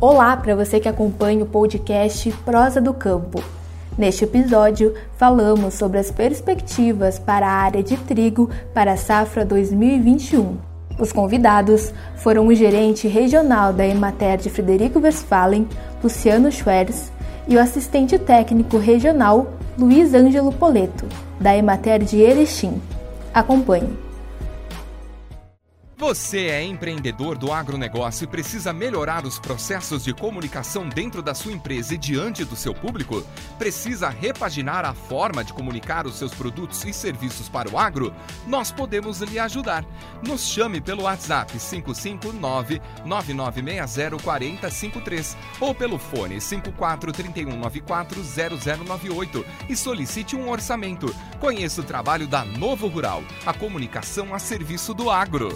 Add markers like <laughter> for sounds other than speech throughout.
Olá para você que acompanha o podcast Prosa do Campo. Neste episódio, falamos sobre as perspectivas para a área de trigo para a safra 2021. Os convidados foram o gerente regional da Emater de Frederico Westphalen, Luciano Schwerz, e o assistente técnico regional Luiz Ângelo Poleto, da Emater de Erechim. Acompanhe. Você é empreendedor do agronegócio e precisa melhorar os processos de comunicação dentro da sua empresa e diante do seu público? Precisa repaginar a forma de comunicar os seus produtos e serviços para o agro? Nós podemos lhe ajudar. Nos chame pelo WhatsApp 559-9960-4053 ou pelo fone 5431940098 e solicite um orçamento. Conheça o trabalho da Novo Rural, a comunicação a serviço do agro.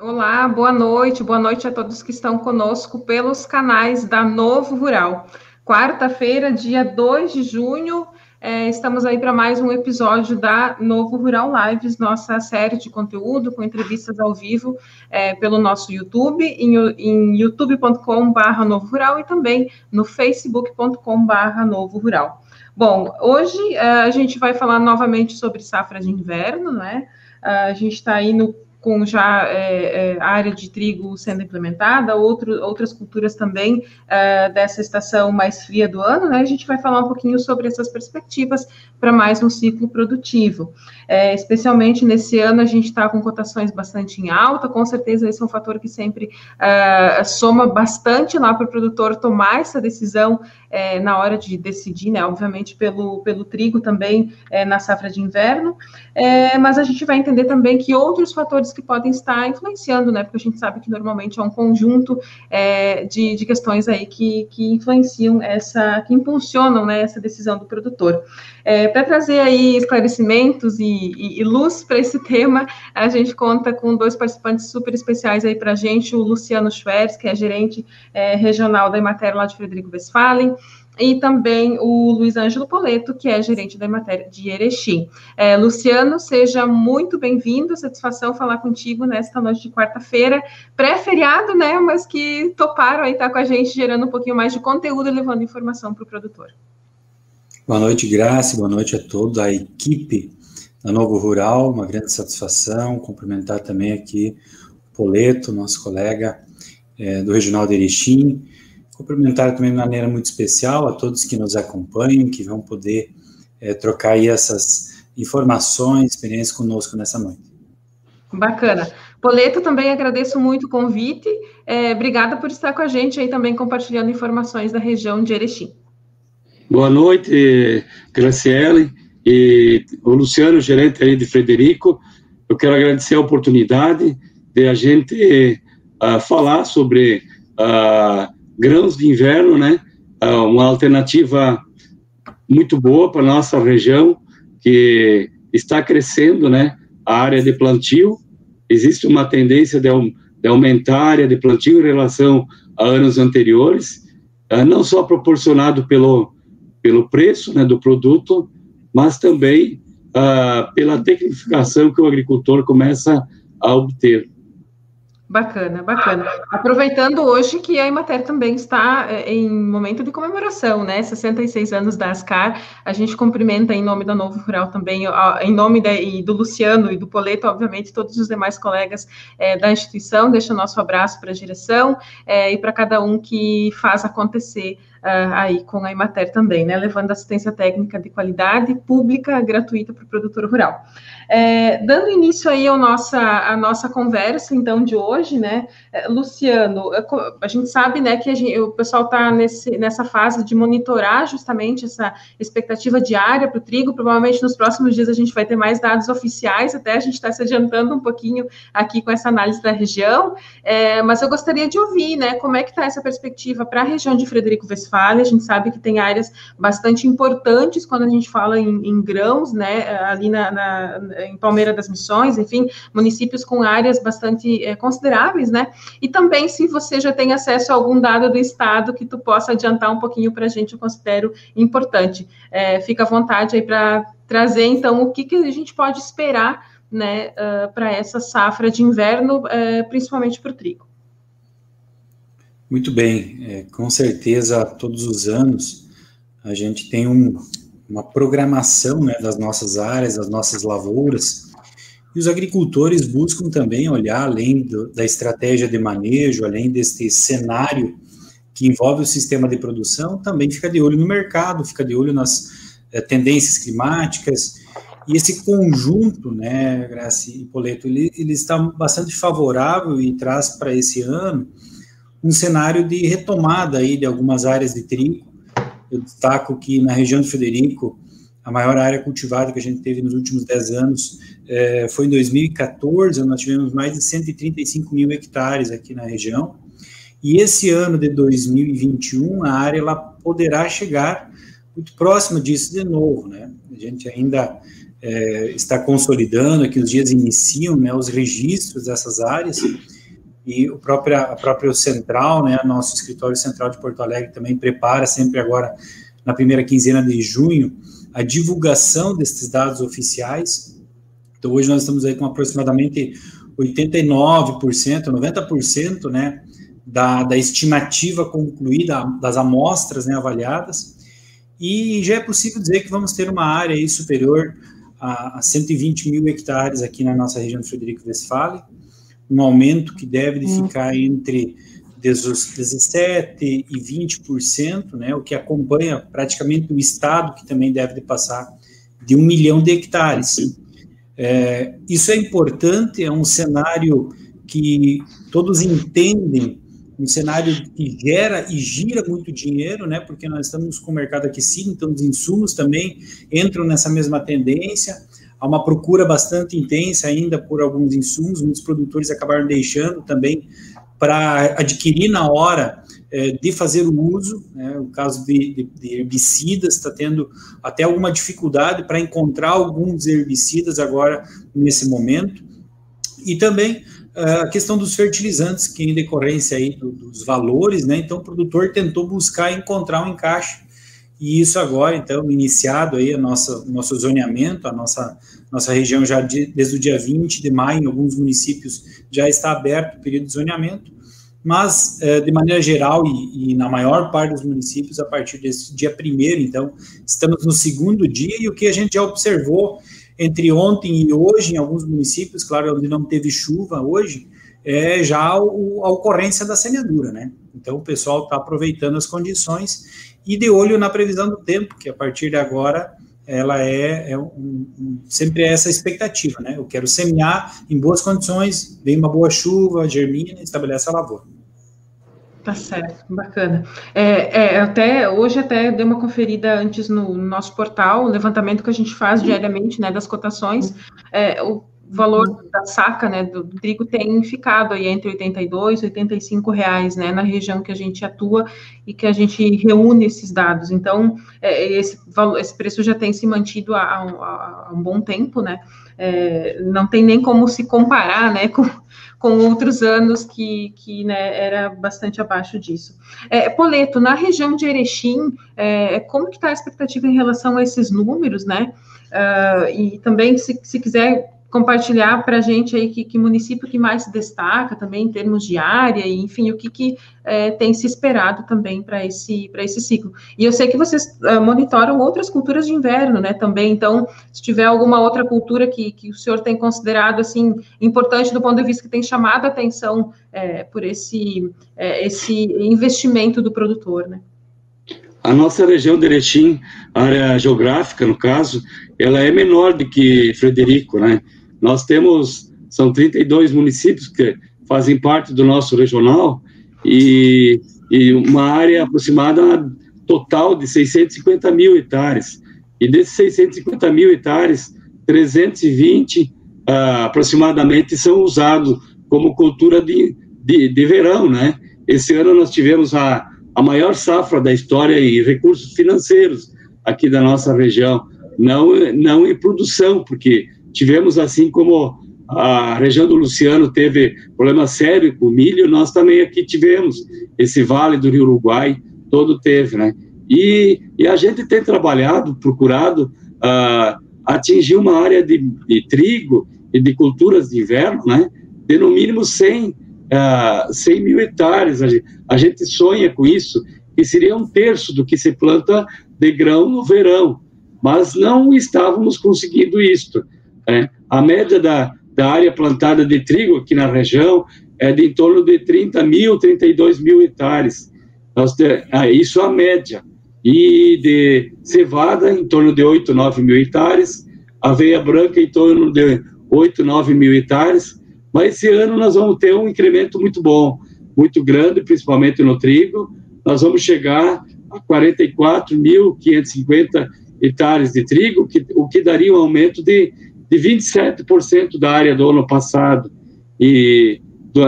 Olá, boa noite, boa noite a todos que estão conosco pelos canais da Novo Rural. Quarta-feira, dia 2 de junho, é, estamos aí para mais um episódio da Novo Rural Lives, nossa série de conteúdo com entrevistas ao vivo é, pelo nosso YouTube, em, em youtube.com.br Novo Rural e também no facebook.com.br Novo Rural. Bom, hoje é, a gente vai falar novamente sobre safra de inverno, né? A gente está aí no com já é, é, a área de trigo sendo implementada, outro, outras culturas também é, dessa estação mais fria do ano, né? A gente vai falar um pouquinho sobre essas perspectivas para mais um ciclo produtivo. É, especialmente nesse ano, a gente está com cotações bastante em alta, com certeza esse é um fator que sempre é, soma bastante lá para o produtor tomar essa decisão na hora de decidir, né? Obviamente pelo, pelo trigo também na safra de inverno, mas a gente vai entender também que outros fatores que podem estar influenciando, né? Porque a gente sabe que normalmente é um conjunto é, de, de questões aí que, que influenciam essa, que impulsionam né, essa decisão do produtor. É, para trazer aí esclarecimentos e, e, e luz para esse <laughs> tema, a gente conta com dois participantes super especiais aí para a gente, o Luciano Schwerz, que é gerente é, regional da Emater lá de Frederico Westphalen, e também o Luiz Ângelo Poleto, que é gerente da matéria de Erechim. É, Luciano, seja muito bem-vindo, satisfação falar contigo nesta noite de quarta-feira, pré-feriado, né, mas que toparam aí estar com a gente, gerando um pouquinho mais de conteúdo levando informação para o produtor. Boa noite, Graça, boa noite a toda a equipe da Novo Rural, uma grande satisfação, cumprimentar também aqui o Poleto, nosso colega é, do Regional de Erechim, Cumprimentar também de maneira muito especial a todos que nos acompanham, que vão poder é, trocar aí essas informações, experiências conosco nessa noite. Bacana. Poleto, também agradeço muito o convite. É, obrigada por estar com a gente aí também compartilhando informações da região de Erechim. Boa noite, Graciele e o Luciano, gerente aí de Frederico. Eu quero agradecer a oportunidade de a gente uh, falar sobre uh, grãos de inverno, né? Ah, uma alternativa muito boa para nossa região, que está crescendo, né? A área de plantio. Existe uma tendência de, de aumentar a área de plantio em relação a anos anteriores, ah, não só proporcionado pelo, pelo preço né, do produto, mas também uh, pela tecnificação que o agricultor começa a obter. Bacana, bacana. Aproveitando hoje que a Imater também está é, em momento de comemoração, né? 66 anos da Ascar. A gente cumprimenta em nome da Novo Rural também, em nome de, do Luciano e do Poleto, obviamente, todos os demais colegas é, da instituição. Deixa o nosso abraço para a direção é, e para cada um que faz acontecer uh, aí com a Imater também, né? Levando assistência técnica de qualidade pública gratuita para o produtor rural. É, dando início aí ao nossa, a nossa conversa, então, de hoje, né, é, Luciano, a gente sabe, né, que gente, o pessoal está nessa fase de monitorar justamente essa expectativa diária para o trigo, provavelmente nos próximos dias a gente vai ter mais dados oficiais, até a gente está se adiantando um pouquinho aqui com essa análise da região, é, mas eu gostaria de ouvir, né, como é que está essa perspectiva para a região de Frederico Westphalia, a gente sabe que tem áreas bastante importantes quando a gente fala em, em grãos, né, ali na, na em Palmeira das Missões, enfim, municípios com áreas bastante é, consideráveis, né? E também se você já tem acesso a algum dado do Estado que tu possa adiantar um pouquinho para a gente, eu considero importante. É, fica à vontade aí para trazer, então, o que, que a gente pode esperar, né, uh, para essa safra de inverno, uh, principalmente para o trigo. Muito bem, é, com certeza todos os anos a gente tem um, uma programação né, das nossas áreas, das nossas lavouras, e os agricultores buscam também olhar além do, da estratégia de manejo, além deste cenário que envolve o sistema de produção, também fica de olho no mercado, fica de olho nas é, tendências climáticas, e esse conjunto, né, Graça e Poleto, ele, ele está bastante favorável e traz para esse ano um cenário de retomada aí de algumas áreas de trigo. Eu destaco que na região de Federico, a maior área cultivada que a gente teve nos últimos 10 anos é, foi em 2014, nós tivemos mais de 135 mil hectares aqui na região, e esse ano de 2021, a área ela poderá chegar muito próxima disso de novo, né? A gente ainda é, está consolidando, que os dias iniciam né, os registros dessas áreas, e o próprio, a própria central, né, nosso escritório central de Porto Alegre também prepara sempre agora, na primeira quinzena de junho, a divulgação desses dados oficiais. Então, hoje nós estamos aí com aproximadamente 89%, 90%, né, da, da estimativa concluída, das amostras, né, avaliadas, e já é possível dizer que vamos ter uma área aí superior a, a 120 mil hectares aqui na nossa região de Frederico Westphalen, um aumento que deve uhum. ficar entre 17% e 20%, né, o que acompanha praticamente o estado, que também deve de passar de um milhão de hectares. É, isso é importante, é um cenário que todos entendem, um cenário que gera e gira muito dinheiro, né, porque nós estamos com o mercado aquecido, então os insumos também entram nessa mesma tendência, há uma procura bastante intensa ainda por alguns insumos, muitos produtores acabaram deixando também para adquirir na hora é, de fazer o uso, né, o caso de, de, de herbicidas está tendo até alguma dificuldade para encontrar alguns herbicidas agora nesse momento, e também é, a questão dos fertilizantes, que em decorrência aí do, dos valores, né, então o produtor tentou buscar encontrar um encaixe e isso agora, então, iniciado aí a nossa, nosso zoneamento, a nossa, nossa região já de, desde o dia 20 de maio, em alguns municípios já está aberto o período de zoneamento, mas é, de maneira geral e, e, na maior parte dos municípios a partir desse dia primeiro, então, estamos no segundo dia e o que a gente já observou entre ontem e hoje em alguns municípios, claro, onde não teve chuva hoje, é já o, a ocorrência da semeadura, né? Então o pessoal está aproveitando as condições e de olho na previsão do tempo, que a partir de agora ela é, é um, um, sempre é essa expectativa, né? Eu quero semear em boas condições, vem uma boa chuva, germina, estabelece a lavoura. Tá certo, bacana. É, é, até hoje até dei uma conferida antes no, no nosso portal, o levantamento que a gente faz diariamente, né, das cotações. É, o o valor uhum. da saca, né, do, do, trigo tem ficado aí entre 82 e 85 reais, né, na região que a gente atua e que a gente reúne esses dados. Então, é, esse, valor, esse preço já tem se mantido há, há, há um bom tempo, né, é, não tem nem como se comparar, né, <laughs> com, com outros anos que, que né, era bastante abaixo disso. É, Poleto, na região de Erechim, é, como que está a expectativa em relação a esses números, né, uh, e também, se, se quiser compartilhar para a gente aí que, que, município que mais se destaca também em termos de área, e enfim, o que, que é, tem se esperado também para esse, esse ciclo. E eu sei que vocês uh, monitoram outras culturas de inverno, né, também, então, se tiver alguma outra cultura que, que o senhor tem considerado, assim, importante do ponto de vista que tem chamado a atenção é, por esse, é, esse investimento do produtor, né. A nossa região de Erechim, área geográfica, no caso, ela é menor do que Frederico, né? Nós temos, são 32 municípios que fazem parte do nosso regional e, e uma área aproximada total de 650 mil hectares. E desses 650 mil hectares, 320 uh, ah, aproximadamente são usados como cultura de, de, de, verão, né? Esse ano nós tivemos a, a maior safra da história em recursos financeiros aqui da nossa região, não, não em produção, porque tivemos assim como a região do Luciano teve problema sério com milho, nós também aqui tivemos esse vale do Rio Uruguai, todo teve, né? E, e a gente tem trabalhado, procurado uh, atingir uma área de, de, trigo e de culturas de inverno, né? De no mínimo 100 uh, 100 mil hectares. A gente, a gente sonha com isso, que seria um terço do que se planta de grão no verão, mas não estávamos conseguindo isto. Né? A média da, da área plantada de trigo aqui na região é de em torno de 30 mil, 32 mil hectares. Nós, ah, isso é a média. E de cevada, em torno de 8, 9 mil hectares, aveia branca, em torno de 8, 9 mil hectares. Mas esse ano nós vamos ter um incremento muito bom, muito grande, principalmente no trigo. Nós vamos chegar a 44.550 hectares de trigo, que, o que daria um aumento de, de 27% da área do ano passado. E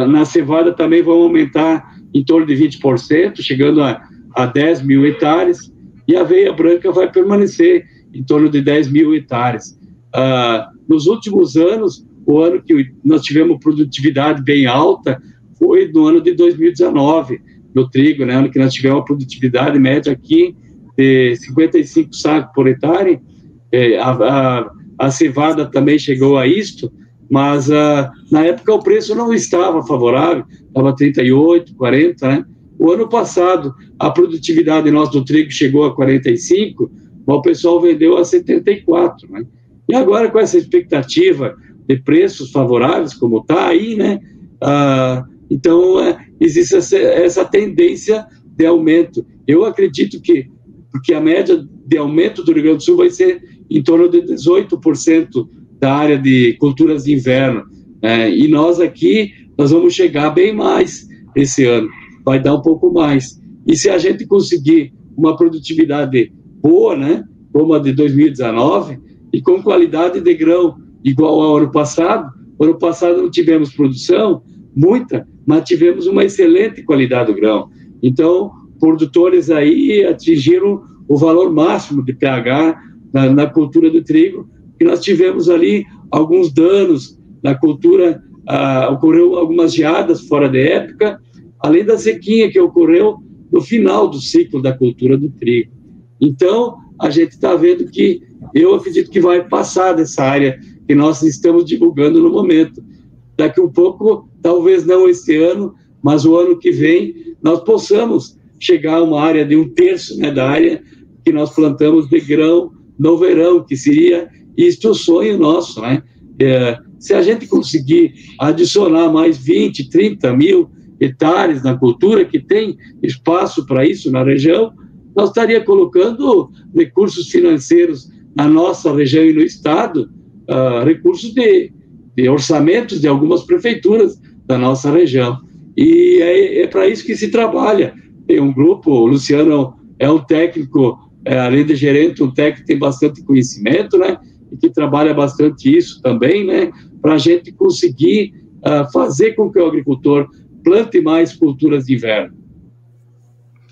na cevada também vão aumentar em torno de 20%, chegando a, a 10 mil hectares, e a aveia branca vai permanecer em torno de 10 mil hectares. Ah, nos últimos anos, o ano que nós tivemos produtividade bem alta foi no ano de 2019, no trigo, né, ano que nós tivemos uma produtividade média aqui de 55 sacos por hectare, é, a, a, a cevada também chegou a isto, mas uh, na época o preço não estava favorável, estava 38, 40, né? O ano passado, a produtividade nossa do trigo chegou a 45, mas o pessoal vendeu a 74, né? E agora, com essa expectativa de preços favoráveis, como está aí, né? Uh, então, é, existe essa, essa tendência de aumento. Eu acredito que, porque a média de aumento do Rio Grande do Sul vai ser em torno de 18% da área de culturas de inverno. Né? E nós aqui, nós vamos chegar bem mais esse ano, vai dar um pouco mais. E se a gente conseguir uma produtividade boa, né, como a de 2019, e com qualidade de grão igual ao ano passado, ano passado não tivemos produção, muita, mas tivemos uma excelente qualidade do grão. Então, produtores aí atingiram o valor máximo de pH na, na cultura do trigo, que nós tivemos ali alguns danos na cultura, ah, ocorreu algumas geadas fora de época, além da sequinha que ocorreu no final do ciclo da cultura do trigo. Então, a gente está vendo que eu acredito que vai passar dessa área que nós estamos divulgando no momento. Daqui um pouco, talvez não este ano, mas o ano que vem, nós possamos chegar a uma área de um terço né, da área que nós plantamos de grão no verão, que seria isto o sonho nosso, né? É, se a gente conseguir adicionar mais 20, 30 mil hectares na cultura, que tem espaço para isso na região, nós estaria colocando recursos financeiros na nossa região e no Estado, uh, recursos de, de, orçamentos de algumas prefeituras da nossa região. E é, é para isso que se trabalha. Tem um grupo, o Luciano é um técnico, é, além de gerente, um técnico tem bastante conhecimento, né? e que trabalha bastante isso também, né, para a gente conseguir uh, fazer com que o agricultor plante mais culturas de inverno.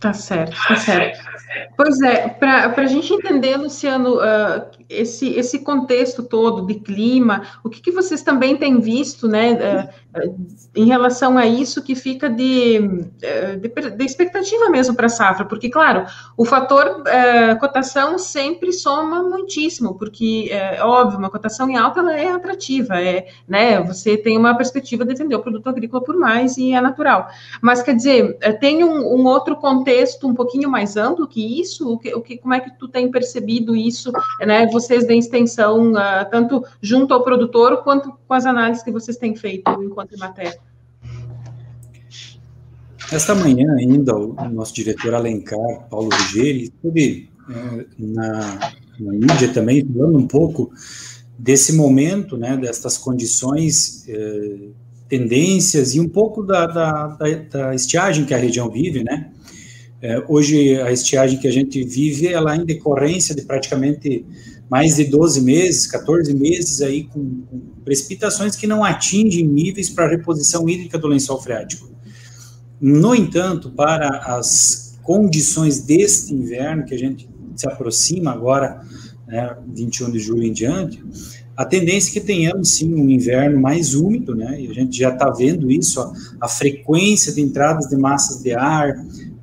Tá certo, tá certo. Pois é, para a gente entender, Luciano, uh, esse, esse contexto todo de clima, o que, que vocês também têm visto, né, uh, em relação a isso que fica de, de, de expectativa mesmo para a safra? Porque, claro, o fator uh, cotação sempre soma muitíssimo, porque, é óbvio, uma cotação em alta ela é atrativa, é, né, você tem uma perspectiva de vender o produto agrícola por mais e é natural. Mas, quer dizer, tem um, um outro contexto um pouquinho mais amplo que isso? O que, o que, como é que tu tem percebido isso, né? Vocês da extensão, uh, tanto junto ao produtor quanto com as análises que vocês têm feito enquanto matéria? Esta manhã ainda, o nosso diretor Alencar, Paulo Ruggeri, esteve é, na, na mídia também falando um pouco desse momento, né, destas condições, é, tendências e um pouco da, da, da, da, estiagem que a região vive, né, é, hoje, a estiagem que a gente vive, ela é em decorrência de praticamente mais de 12 meses, 14 meses aí com, com precipitações que não atingem níveis para reposição hídrica do lençol freático. No entanto, para as condições deste inverno, que a gente se aproxima agora, né, 21 de julho em diante, a tendência é que tenhamos sim um inverno mais úmido, né, e a gente já está vendo isso, a, a frequência de entradas de massas de ar,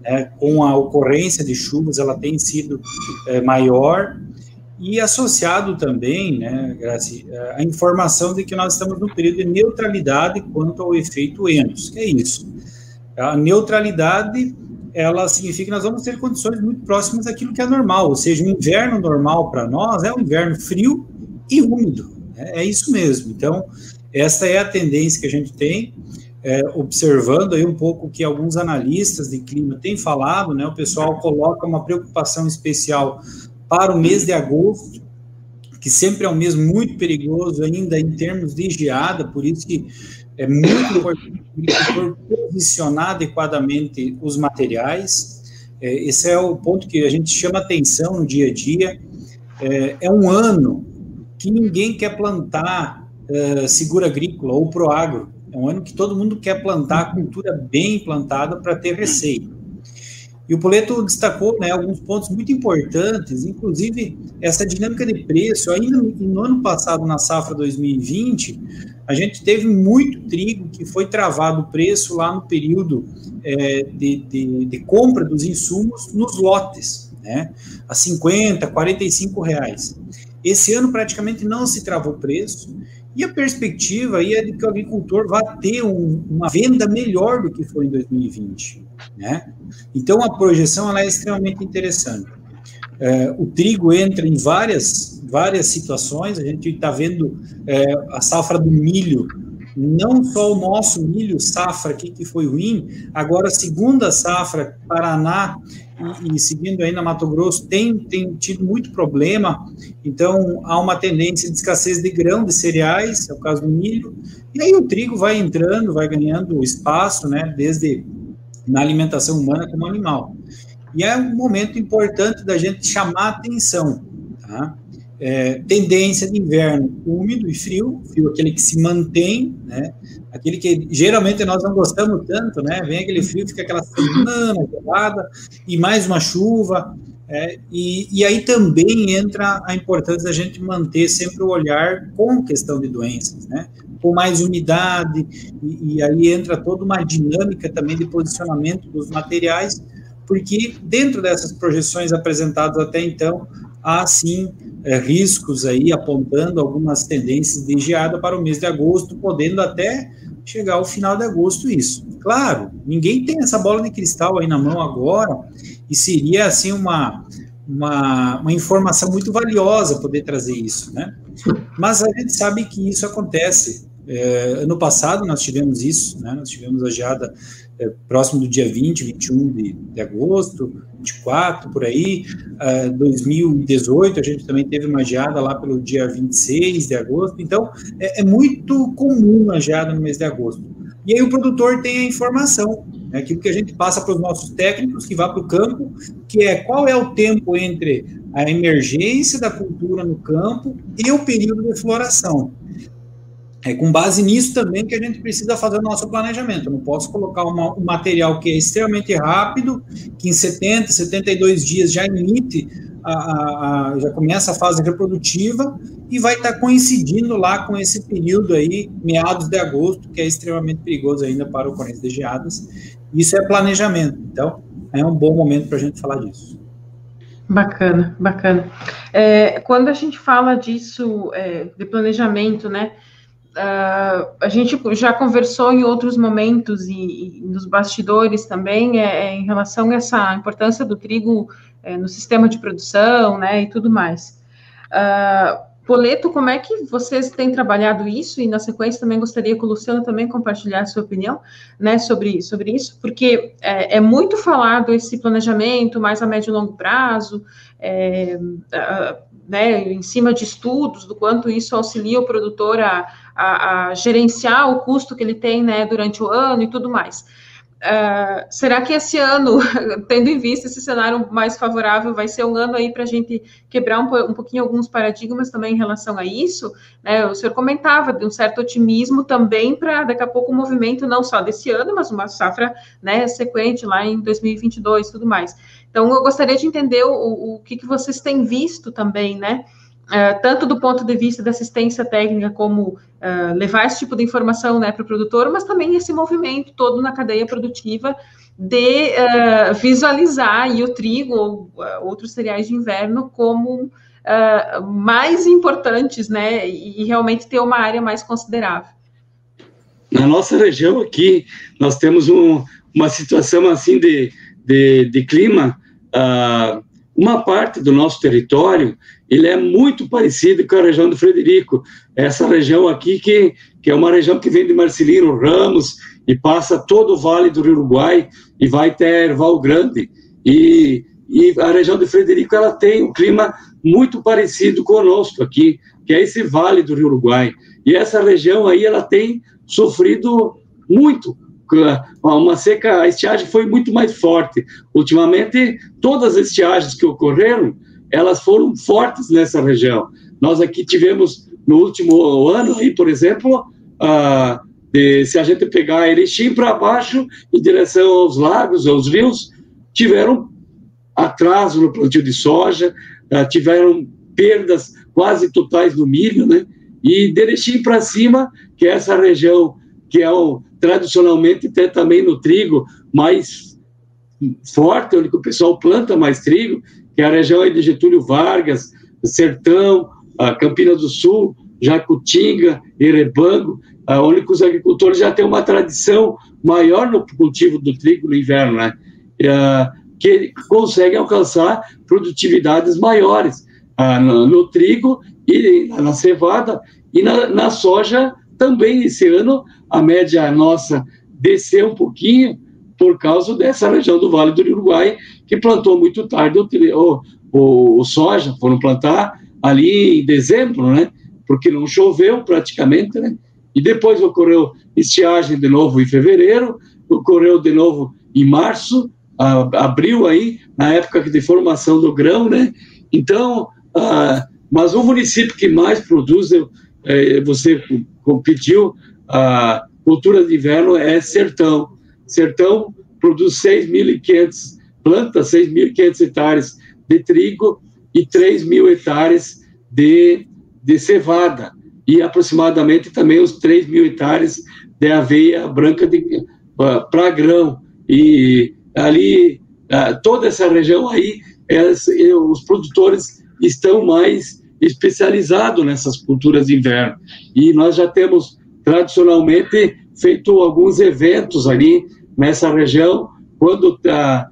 é, com a ocorrência de chuvas, ela tem sido é, maior, e associado também, né, Grazi, a informação de que nós estamos no período de neutralidade quanto ao efeito Enos, que é isso. A neutralidade, ela significa que nós vamos ter condições muito próximas daquilo que é normal, ou seja, o inverno normal para nós é um inverno frio e úmido, né? é isso mesmo. Então, essa é a tendência que a gente tem, é, observando aí um pouco que alguns analistas de clima têm falado, né, o pessoal coloca uma preocupação especial para o mês de agosto, que sempre é um mês muito perigoso ainda em termos de geada, por isso que é muito importante posicionar adequadamente os materiais. É, esse é o ponto que a gente chama atenção no dia a dia. É, é um ano que ninguém quer plantar é, seguro agrícola ou proagro. É um ano que todo mundo quer plantar a cultura bem plantada para ter receita. E o Poleto destacou né, alguns pontos muito importantes, inclusive essa dinâmica de preço. Ainda no ano passado, na safra 2020, a gente teve muito trigo que foi travado o preço lá no período é, de, de, de, compra dos insumos nos lotes, né, a 50, 45 reais. Esse ano praticamente não se travou o preço, e a perspectiva aí é de que o agricultor vá ter um, uma venda melhor do que foi em 2020. Né? Então, a projeção ela é extremamente interessante. É, o trigo entra em várias, várias situações, a gente está vendo é, a safra do milho, não só o nosso milho safra aqui que foi ruim, agora a segunda safra, Paraná e, e, seguindo aí na Mato Grosso, tem, tem tido muito problema, então há uma tendência de escassez de grão, de cereais, é o caso do milho, e aí o trigo vai entrando, vai ganhando espaço, né, desde na alimentação humana como animal. E é um momento importante da gente chamar atenção, tá? É, tendência de inverno úmido e frio, frio aquele que se mantém, né? Aquele que geralmente nós não gostamos tanto, né? Vem aquele frio, fica aquela semana gelada e mais uma chuva. É, e, e aí também entra a importância da gente manter sempre o olhar com questão de doenças, né? com mais umidade, e, e aí entra toda uma dinâmica também de posicionamento dos materiais, porque dentro dessas projeções apresentadas até então, há sim é, riscos aí apontando algumas tendências de geada para o mês de agosto, podendo até chegar ao final de agosto isso. Claro, ninguém tem essa bola de cristal aí na mão agora, e seria assim uma, uma, uma informação muito valiosa poder trazer isso, né? Mas a gente sabe que isso acontece é, ano passado nós tivemos isso, né? nós tivemos a geada é, próximo do dia 20, 21 de, de agosto, 24, por aí. É, 2018 a gente também teve uma geada lá pelo dia 26 de agosto. Então, é, é muito comum a geada no mês de agosto. E aí o produtor tem a informação, né, aquilo que a gente passa para os nossos técnicos que vá para o campo, que é qual é o tempo entre a emergência da cultura no campo e o período de floração. É com base nisso também que a gente precisa fazer o nosso planejamento. Eu não posso colocar uma, um material que é extremamente rápido, que em 70, 72 dias já emite, a, a, já começa a fase reprodutiva e vai estar tá coincidindo lá com esse período aí, meados de agosto, que é extremamente perigoso ainda para ocorrência de geadas. Isso é planejamento. Então, é um bom momento para a gente falar disso. Bacana, bacana. É, quando a gente fala disso, é, de planejamento, né? Uh, a gente já conversou em outros momentos e, e nos bastidores também é, é, em relação a essa importância do trigo é, no sistema de produção, né, e tudo mais. Uh, Poleto, como é que vocês têm trabalhado isso? E na sequência também gostaria que o Luciano também compartilhasse sua opinião, né, sobre, sobre isso, porque é, é muito falado esse planejamento mais a médio e longo prazo, é, uh, né, em cima de estudos do quanto isso auxilia o produtor a a, a gerenciar o custo que ele tem né, durante o ano e tudo mais. Uh, será que esse ano, <laughs> tendo em vista esse cenário mais favorável, vai ser um ano aí para a gente quebrar um, um, pouquinho alguns paradigmas também em relação a isso? Né? O senhor comentava de um certo otimismo também para daqui a pouco o um movimento não só desse ano, mas uma safra né, sequente lá em 2022 e tudo mais. Então, eu gostaria de entender o, o que, que vocês têm visto também, né? Uh, tanto do ponto de vista da assistência técnica, como uh, levar esse tipo de informação né, para o produtor, mas também esse movimento todo na cadeia produtiva de uh, visualizar o trigo ou outros cereais de inverno como mais importantes, né? E, e realmente ter uma área mais considerável. Na nossa região aqui, nós temos um, uma situação assim de, de, de clima. Uh, uma parte do nosso território ele é muito parecido com a região do Frederico. Essa região aqui que, que é uma região que vem de Marcelino Ramos e passa todo o vale do Rio Uruguai e vai até Erval Grande. E, e a região de Frederico ela tem um clima muito parecido conosco aqui, que é esse vale do Rio Uruguai. E essa região aí ela tem sofrido muito. Uma seca, a estiagem foi muito mais forte. Ultimamente, todas as estiagens que ocorreram, elas foram fortes nessa região. Nós aqui tivemos no último ano aí, por exemplo, ah, de, se a gente pegar Erechim para baixo, em direção aos lagos, aos rios, tiveram atraso no plantio de soja, uh, tiveram perdas quase totais no milho, né? E de Erechim para cima, que é essa região que é o, tradicionalmente tem também no trigo mais forte, onde o pessoal planta mais trigo, que é a região de Getúlio Vargas, Sertão, a Campina do Sul, Jacutinga, Erebango, onde os agricultores já têm uma tradição maior no cultivo do trigo no inverno, né? que conseguem alcançar produtividades maiores no, no, trigo e na cevada e na soja também esse ano a média nossa desceu um pouquinho por causa dessa região do Vale do Uruguai que plantou muito tarde o, o, o soja, foram plantar ali em dezembro, né? Porque não choveu praticamente, né? E depois ocorreu estiagem de novo em fevereiro, ocorreu de novo em março, abril aí, na época de formação do grão, né? Então, mas o município que mais produz, é, você pediu, a cultura de inverno é Sertão. Sertão produz 6.500 plantas, 6.500 hectares de trigo e 3 mil hectares de, de cevada e aproximadamente também os 3 mil hectares de aveia branca para grão. E ali, toda essa região aí, os produtores estão mais especializados nessas culturas de inverno. E nós já temos, tradicionalmente, feito alguns eventos ali nessa região, quando tá,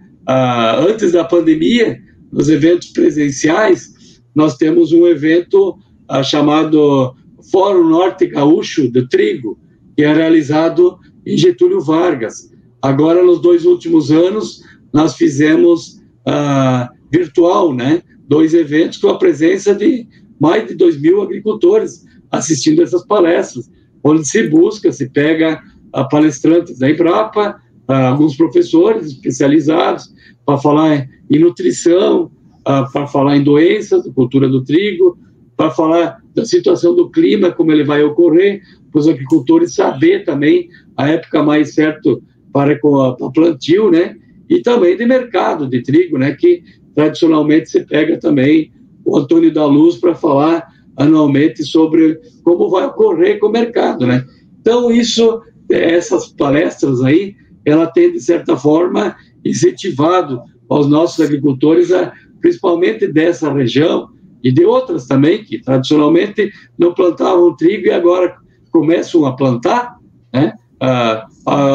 antes da pandemia, nos eventos presenciais, nós temos um evento chamado Fórum Norte Gaúcho do Trigo, que é realizado em Getúlio Vargas. Agora, nos dois últimos anos, nós fizemos uh, virtual, né? Dois eventos com a presença de mais de 2 mil agricultores assistindo essas palestras, onde se busca, se pega palestrantes da Embrapa, alguns professores especializados para falar em nutrição, para falar em doenças, cultura do trigo, para falar da situação do clima, como ele vai ocorrer, para os agricultores saber também a época mais certa para o plantio, né? E também de mercado de trigo, né? Que tradicionalmente se pega também o Antônio da Luz para falar anualmente sobre como vai ocorrer com o mercado, né? Então isso, essas palestras aí, ela tem de certa forma incentivado aos nossos agricultores, a, principalmente dessa região, e de outras também, que tradicionalmente não plantavam trigo e agora começam a plantar, né? Ah,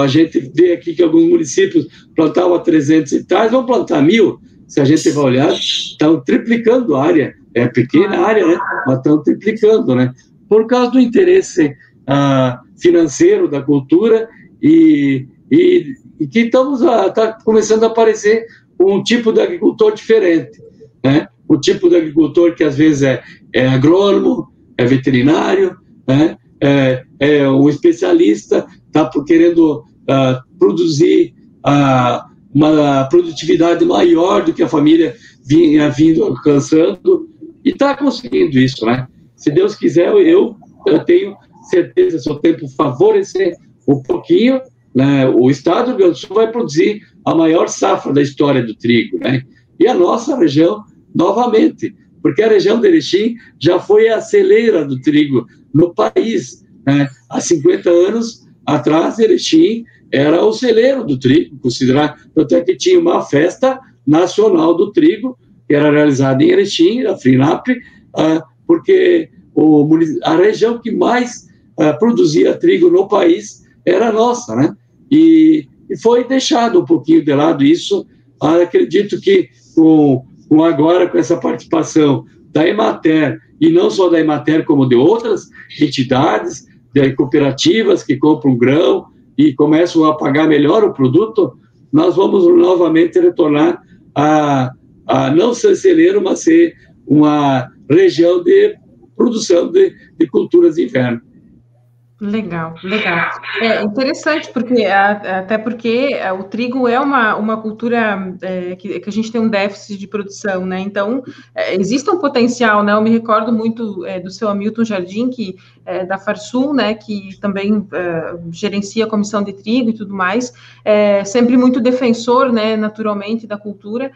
a gente vê aqui que alguns municípios plantavam 300 hectares, vão plantar mil. Se a gente vai olhar, estão triplicando a área. É pequena área, né? Mas estão triplicando, né? Por causa do interesse ah, financeiro da cultura e, e, e que estamos está começando a aparecer um tipo de agricultor diferente, né? o tipo de agricultor que às vezes é, é agrônomo, é veterinário, né? é, é um especialista, está querendo uh, produzir uh, uma produtividade maior do que a família vinha vindo alcançando e está conseguindo isso, né? Se Deus quiser, eu, eu tenho certeza, se o tempo favorecer um pouquinho, né, o estado do Rio Grande do Sul vai produzir a maior safra da história do trigo, né? E a nossa região novamente, porque a região de Erechim já foi a celeira do trigo no país. Né? Há 50 anos atrás, Erechim era o celeiro do trigo, considerar, tanto é que tinha uma festa nacional do trigo que era realizada em Erechim, a Frinap, uh, porque o, a região que mais uh, produzia trigo no país era nossa, né? E, e foi deixado um pouquinho de lado isso. Uh, acredito que com, com agora, com essa participação da Emater, e não só da Emater, como de outras entidades, de cooperativas que compram grão e começam a pagar melhor o produto, nós vamos novamente retornar a, a não ser celeiro, mas ser uma região de produção de, de culturas de inverno. Legal, legal. É interessante, porque até porque é, o trigo é uma, uma cultura é, que, que, a gente tem um déficit de produção, né? Então, é, existe um potencial, né? Eu me recordo muito é, do seu Hamilton Jardim, que é, da Farsul, né? Que também é, gerencia a comissão de trigo e tudo mais, sempre muito defensor, né? Naturalmente, da cultura,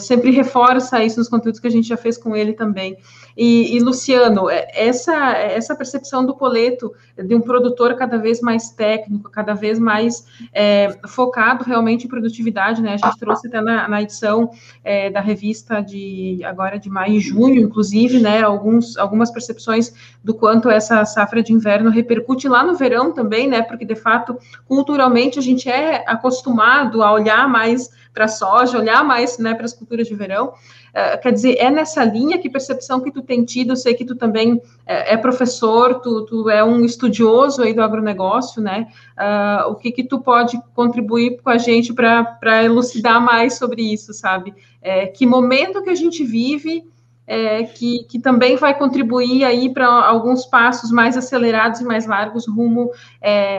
sempre reforça isso nos conteúdos que a gente já fez com ele também. E, e Luciano, essa, essa percepção do Poleto de de um produtor cada vez mais técnico, cada vez mais é, focado realmente em produtividade, né? A gente trouxe até na, na edição é, da revista de agora de maio e junho, inclusive, né? Alguns, algumas percepções do quanto essa safra de inverno repercute lá no verão também, né? Porque de fato, culturalmente, a gente é acostumado a olhar mais para a soja, olhar mais né, para as culturas de verão. Uh, quer dizer, é nessa linha que percepção que tu tem tido, eu sei que tu também é, é professor, tu, tu, é um estudioso aí do agronegócio, né? Uh, o que que tu pode contribuir com a gente para elucidar mais sobre isso, sabe? É, que momento que a gente vive é, que, que, também vai contribuir aí para alguns passos mais acelerados e mais largos rumo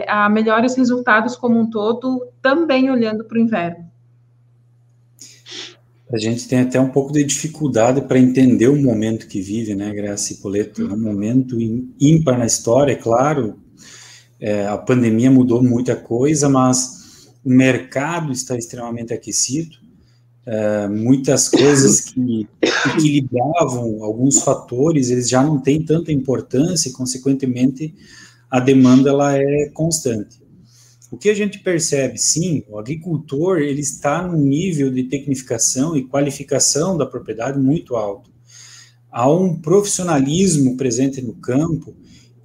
a melhores resultados como um todo, também olhando para o inverno. A gente tem até um pouco de dificuldade para entender o momento que vive, né, Graça e Poleto? É um momento ímpar na história, é claro. É, a pandemia mudou muita coisa, mas o mercado está extremamente aquecido. É, muitas <coughs> coisas que equilibravam alguns fatores, eles já não têm tanta importância e, consequentemente, a demanda ela é constante. O que a gente percebe, sim, o agricultor ele está num nível de tecnificação e qualificação da propriedade muito alto. Há um profissionalismo presente no campo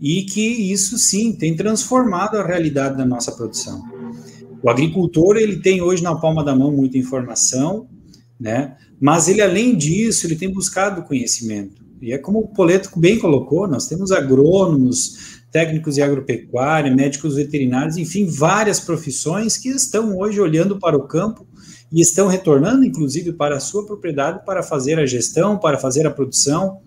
e que isso sim tem transformado a realidade da nossa produção. O agricultor ele tem hoje na palma da mão muita informação, né? Mas ele além disso ele tem buscado conhecimento. E é como o Poleto bem colocou, nós temos agrônomos, técnicos de agropecuária, médicos veterinários, enfim, várias profissões que estão hoje olhando para o campo e estão retornando, inclusive, para a sua propriedade para fazer a gestão, para fazer a produção.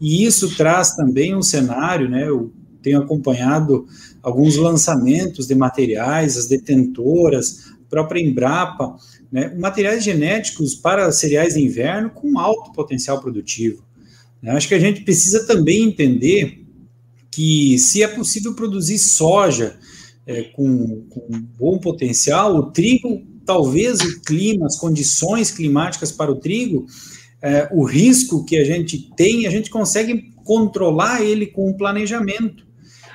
E isso traz também um cenário, né? Eu tenho acompanhado alguns lançamentos de materiais, as detentoras, a própria Embrapa, né? Materiais genéticos para cereais de inverno com alto potencial produtivo. Eu acho que a gente precisa também entender que se é possível produzir soja é, com, com bom potencial, o trigo, talvez o clima, as condições climáticas para o trigo, é, o risco que a gente tem, a gente consegue controlar ele com um planejamento.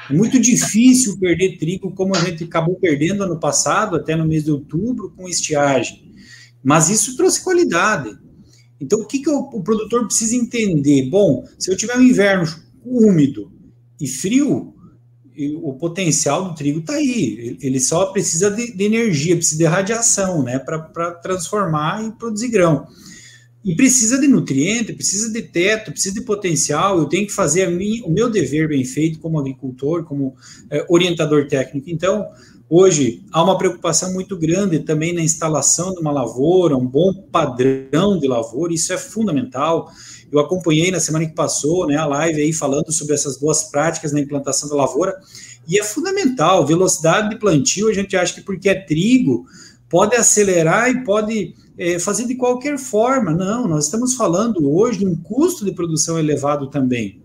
É muito difícil perder trigo como a gente acabou perdendo ano passado, até no mês de outubro, com estiagem. Mas isso trouxe qualidade. Então, o que, que o, o produtor precisa entender? Bom, se eu tiver um inverno úmido, e frio, o potencial do trigo está aí. Ele só precisa de, de, energia, precisa de radiação, né, para transformar e produzir grão. E precisa de nutriente, precisa de teto, precisa de potencial. Eu tenho que fazer o meu dever bem feito como agricultor, como é, orientador técnico. Então, hoje há uma preocupação muito grande também na instalação de uma lavoura, um bom padrão de lavoura. Isso é fundamental. Eu acompanhei na semana que passou, né, a live aí falando sobre essas boas práticas na implantação da lavoura, e é fundamental, velocidade de plantio, a gente acha que porque é trigo, pode acelerar e pode é, fazer de qualquer forma. Não, nós estamos falando hoje de um custo de produção elevado também,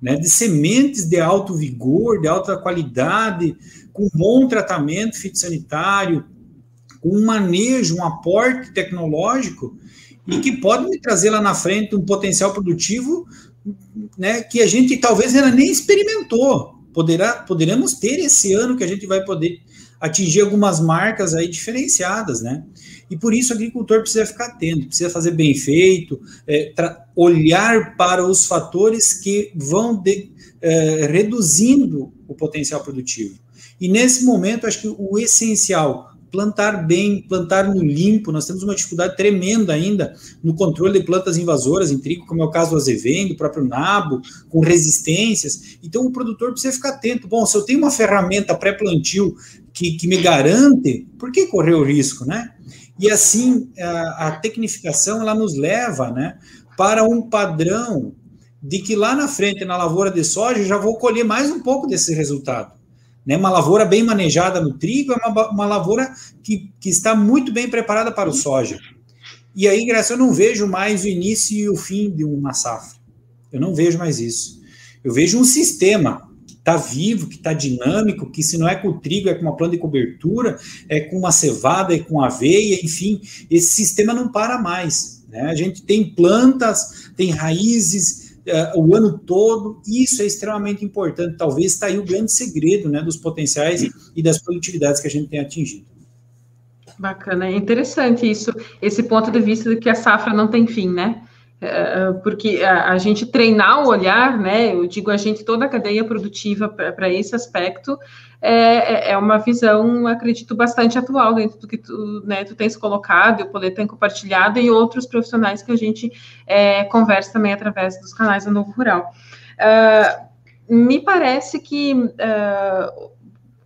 né, de sementes de alto vigor, de alta qualidade, com bom tratamento fitossanitário, com um manejo, um aporte tecnológico e que pode me trazer lá na frente um potencial produtivo né, que a gente talvez ainda nem experimentou. Poderá, poderemos ter esse ano que a gente vai poder atingir algumas marcas aí diferenciadas, né? E por isso o agricultor precisa ficar atento, precisa fazer bem feito, é, olhar para os fatores que vão de, é, reduzindo o potencial produtivo. E nesse momento, acho que o essencial, plantar bem, plantar no limpo. Nós temos uma dificuldade tremenda ainda no controle de plantas invasoras em trigo, como é o caso do azevém, do próprio nabo, com resistências. Então o produtor precisa ficar atento. Bom, se eu tenho uma ferramenta pré-plantio que, que me garante, por que correr o risco, né? E assim, a, a tecnificação, ela nos leva, né, para um padrão de que lá na frente, na lavoura de soja, eu já vou colher mais um pouco desse resultado. Né? Uma lavoura bem manejada no trigo é uma, uma lavoura que, que está muito bem preparada para o soja. E aí, Graça, eu não vejo mais o início e o fim de uma safra. Eu não vejo mais isso. Eu vejo um sistema que está vivo, que está dinâmico, que se não é com o trigo, é com uma planta de cobertura, é com uma cevada, é com aveia, enfim, esse sistema não para mais. Né? A gente tem plantas, tem raízes, uh, o ano todo, isso é extremamente importante. Talvez está aí o grande segredo né, dos potenciais e das produtividades que a gente tem atingido. Bacana, é interessante isso, esse ponto de vista de que a safra não tem fim, né? É, é, porque a, a, gente treinar o olhar, né? Eu digo a gente toda a cadeia produtiva para esse aspecto é, é, é uma visão, acredito, bastante atual dentro do que tu, né, tu tens colocado, o Polê tem compartilhado, e outros profissionais que a gente é, conversa também através dos canais do Novo Rural. Uh, me parece que uh,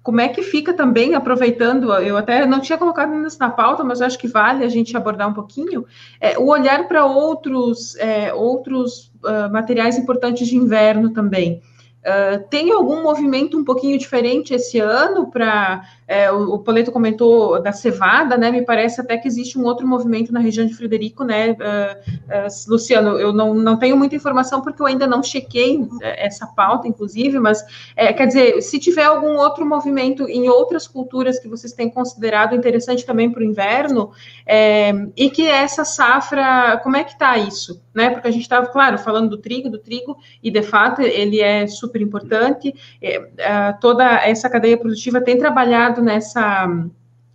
como é que fica também, aproveitando, eu até não tinha colocado isso na pauta, mas acho que vale a gente abordar um pouquinho, é, o olhar para outros, é, outros uh, materiais importantes de inverno também. Uh, tem algum movimento um pouquinho diferente esse ano para é, o, o Poleto comentou da cevada, né? Me parece até que existe um outro movimento na região de Frederico, né? Uh, uh, Luciano, eu não, não tenho muita informação porque eu ainda não chequei é, essa pauta, inclusive, mas é, quer dizer, se tiver algum outro movimento em outras culturas que vocês têm considerado interessante também para o inverno, é, e que essa safra, como é que está isso? Né? Porque a gente estava, claro, falando do trigo, do trigo, e de fato ele é super importante. É, toda essa cadeia produtiva tem trabalhado nessa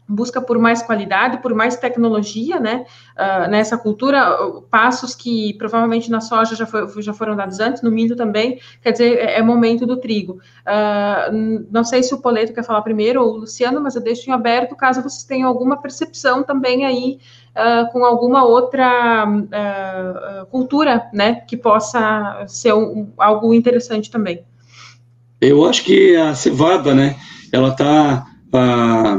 busca por mais qualidade, por mais tecnologia, né, uh, nessa cultura, passos que provavelmente na soja já, foi, já foram dados antes, no milho também, quer dizer, é, é momento do trigo. Uh, não sei se o Poleto quer falar primeiro, ou o Luciano, mas eu deixo em aberto, caso vocês tenham alguma percepção também aí, uh, com alguma outra cultura, né, que possa ser um, algo interessante também. Eu acho que a cevada, né, ela está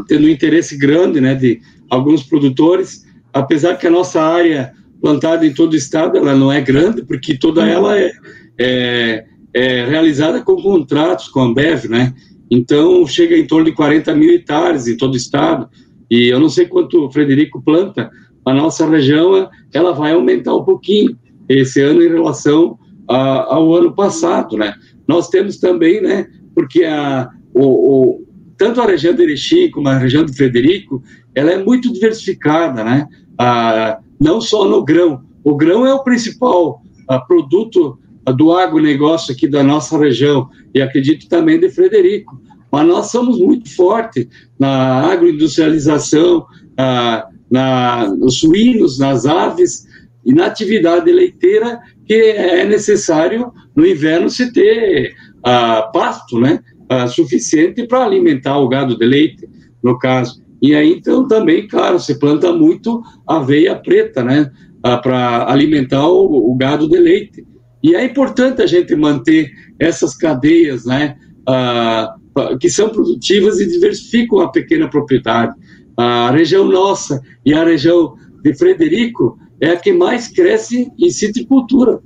Tendo um interesse grande né, de alguns produtores, apesar que a nossa área plantada em todo o estado ela não é grande, porque toda uhum. ela é, é, é realizada com contratos com a Ambev, né? Então, chega em torno de 40 mil hectares em todo o estado, e eu não sei quanto o Frederico planta, a nossa região ela vai aumentar um pouquinho esse ano em relação a, ao ano passado, né? Nós temos também, né, porque a, o, tanto a região de Erechim como a região de Frederico, ela é muito diversificada, né? Ah, não só no grão. O grão é o principal ah, produto ah, do agronegócio aqui da nossa região, e acredito também de Frederico. Mas nós somos muito fortes na agroindustrialização, ah, na, nos suínos, nas aves e na atividade leiteira, que é necessário no inverno se ter ah, pasto, né? Uh, suficiente para alimentar o gado de leite, no caso. E aí, então, também, claro, se planta muito aveia preta, né, uh, para alimentar o, o, gado de leite. E é importante a gente manter essas cadeias, né, uh, que são produtivas e diversificam a pequena propriedade. A região nossa e a região de Frederico é a que mais cresce em citricultura.